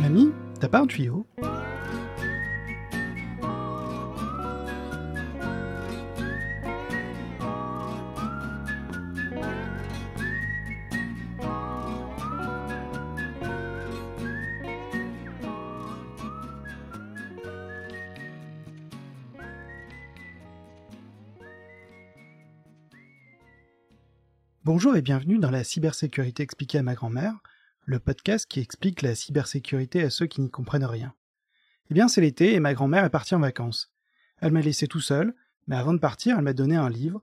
Mamie, t'as pas un tuyau? Bonjour et bienvenue dans la cybersécurité expliquée à ma grand-mère, le podcast qui explique la cybersécurité à ceux qui n'y comprennent rien. Eh bien, c'est l'été et ma grand-mère est partie en vacances. Elle m'a laissé tout seul, mais avant de partir, elle m'a donné un livre,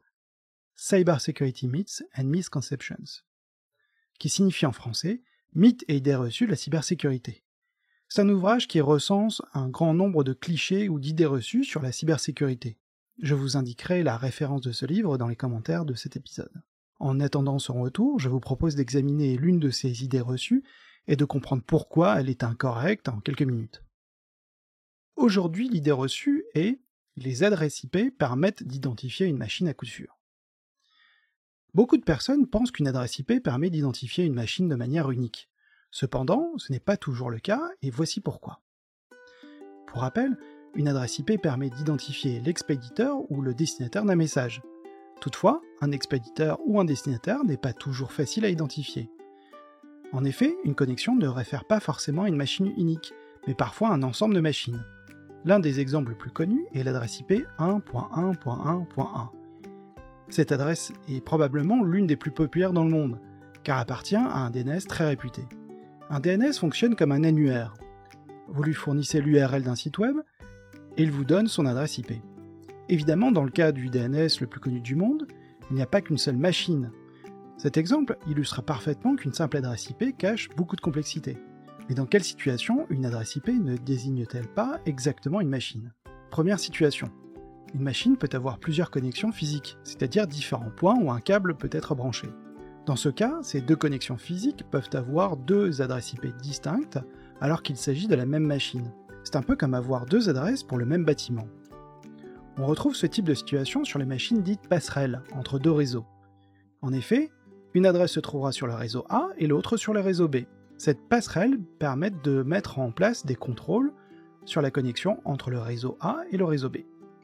Cybersecurity Myths and Misconceptions, qui signifie en français Mythes et idées reçues de la cybersécurité. C'est un ouvrage qui recense un grand nombre de clichés ou d'idées reçues sur la cybersécurité. Je vous indiquerai la référence de ce livre dans les commentaires de cet épisode. En attendant son retour, je vous propose d'examiner l'une de ces idées reçues et de comprendre pourquoi elle est incorrecte en quelques minutes. Aujourd'hui, l'idée reçue est les adresses IP permettent d'identifier une machine à coup sûr. Beaucoup de personnes pensent qu'une adresse IP permet d'identifier une machine de manière unique. Cependant, ce n'est pas toujours le cas, et voici pourquoi. Pour rappel, une adresse IP permet d'identifier l'expéditeur ou le destinataire d'un message. Toutefois, un expéditeur ou un destinataire n'est pas toujours facile à identifier. En effet, une connexion ne réfère pas forcément à une machine unique, mais parfois à un ensemble de machines. L'un des exemples les plus connus est l'adresse IP 1.1.1.1. Cette adresse est probablement l'une des plus populaires dans le monde, car appartient à un DNS très réputé. Un DNS fonctionne comme un annuaire. Vous lui fournissez l'URL d'un site web, et il vous donne son adresse IP. Évidemment, dans le cas du DNS le plus connu du monde, il n'y a pas qu'une seule machine. Cet exemple illustre parfaitement qu'une simple adresse IP cache beaucoup de complexité. Mais dans quelle situation une adresse IP ne désigne-t-elle pas exactement une machine? Première situation. Une machine peut avoir plusieurs connexions physiques, c'est-à-dire différents points où un câble peut être branché. Dans ce cas, ces deux connexions physiques peuvent avoir deux adresses IP distinctes alors qu'il s'agit de la même machine. C'est un peu comme avoir deux adresses pour le même bâtiment. On retrouve ce type de situation sur les machines dites passerelles, entre deux réseaux. En effet, une adresse se trouvera sur le réseau A et l'autre sur le réseau B. Cette passerelle permet de mettre en place des contrôles sur la connexion entre le réseau A et le réseau B.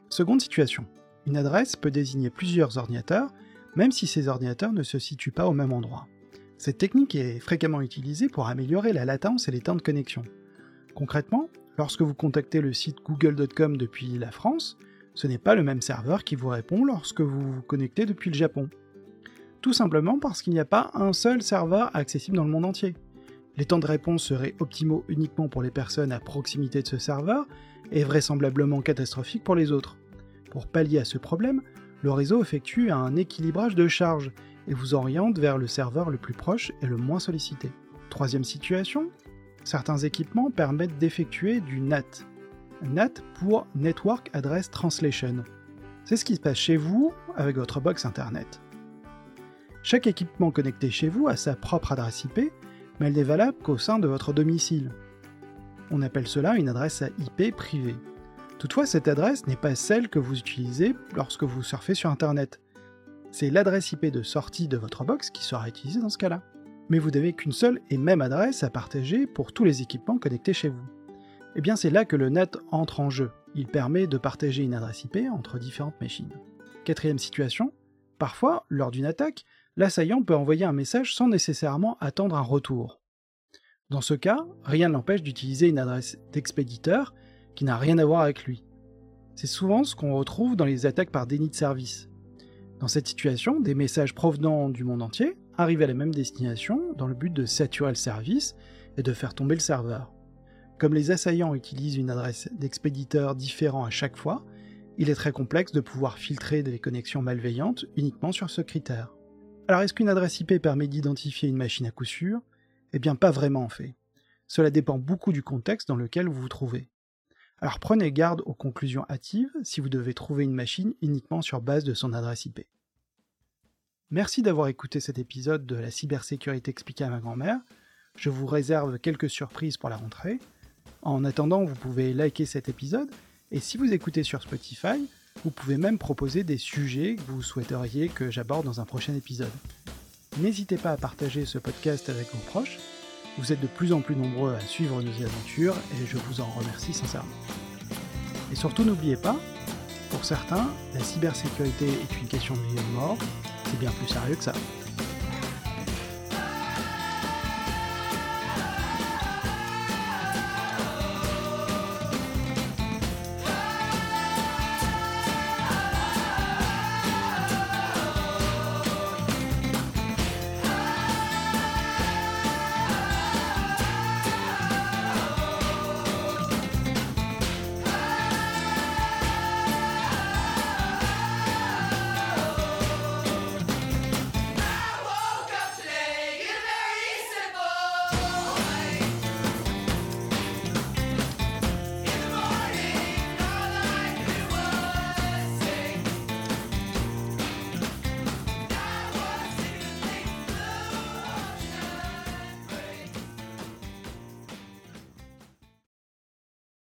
Seconde situation. Une adresse peut désigner plusieurs ordinateurs, même si ces ordinateurs ne se situent pas au même endroit. Cette technique est fréquemment utilisée pour améliorer la latence et les temps de connexion. Concrètement, lorsque vous contactez le site google.com depuis la France, ce n'est pas le même serveur qui vous répond lorsque vous vous connectez depuis le Japon. Tout simplement parce qu'il n'y a pas un seul serveur accessible dans le monde entier. Les temps de réponse seraient optimaux uniquement pour les personnes à proximité de ce serveur et vraisemblablement catastrophiques pour les autres. Pour pallier à ce problème, le réseau effectue un équilibrage de charge et vous oriente vers le serveur le plus proche et le moins sollicité. Troisième situation, certains équipements permettent d'effectuer du NAT, NAT pour Network Address Translation. C'est ce qui se passe chez vous avec votre box Internet. Chaque équipement connecté chez vous a sa propre adresse IP, mais elle n'est valable qu'au sein de votre domicile. On appelle cela une adresse IP privée. Toutefois, cette adresse n'est pas celle que vous utilisez lorsque vous surfez sur Internet. C'est l'adresse IP de sortie de votre box qui sera utilisée dans ce cas-là. Mais vous n'avez qu'une seule et même adresse à partager pour tous les équipements connectés chez vous. Eh bien c'est là que le net entre en jeu. Il permet de partager une adresse IP entre différentes machines. Quatrième situation, parfois, lors d'une attaque, l'assaillant peut envoyer un message sans nécessairement attendre un retour. Dans ce cas, rien ne l'empêche d'utiliser une adresse d'expéditeur qui n'a rien à voir avec lui. C'est souvent ce qu'on retrouve dans les attaques par déni de service. Dans cette situation, des messages provenant du monde entier arrivent à la même destination dans le but de saturer le service et de faire tomber le serveur. Comme les assaillants utilisent une adresse d'expéditeur différent à chaque fois, il est très complexe de pouvoir filtrer des connexions malveillantes uniquement sur ce critère. Alors est-ce qu'une adresse IP permet d'identifier une machine à coup sûr? Eh bien pas vraiment en fait. Cela dépend beaucoup du contexte dans lequel vous vous trouvez. Alors prenez garde aux conclusions hâtives si vous devez trouver une machine uniquement sur base de son adresse IP. Merci d'avoir écouté cet épisode de la cybersécurité expliquée à ma grand-mère. Je vous réserve quelques surprises pour la rentrée. En attendant, vous pouvez liker cet épisode, et si vous écoutez sur Spotify, vous pouvez même proposer des sujets que vous souhaiteriez que j'aborde dans un prochain épisode. N'hésitez pas à partager ce podcast avec vos proches, Vous êtes de plus en plus nombreux à suivre nos aventures et je vous en remercie sincèrement. Et surtout n'oubliez pas, pour certains, la cybersécurité est une question de vie ou de mort, c'est bien plus sérieux que ça.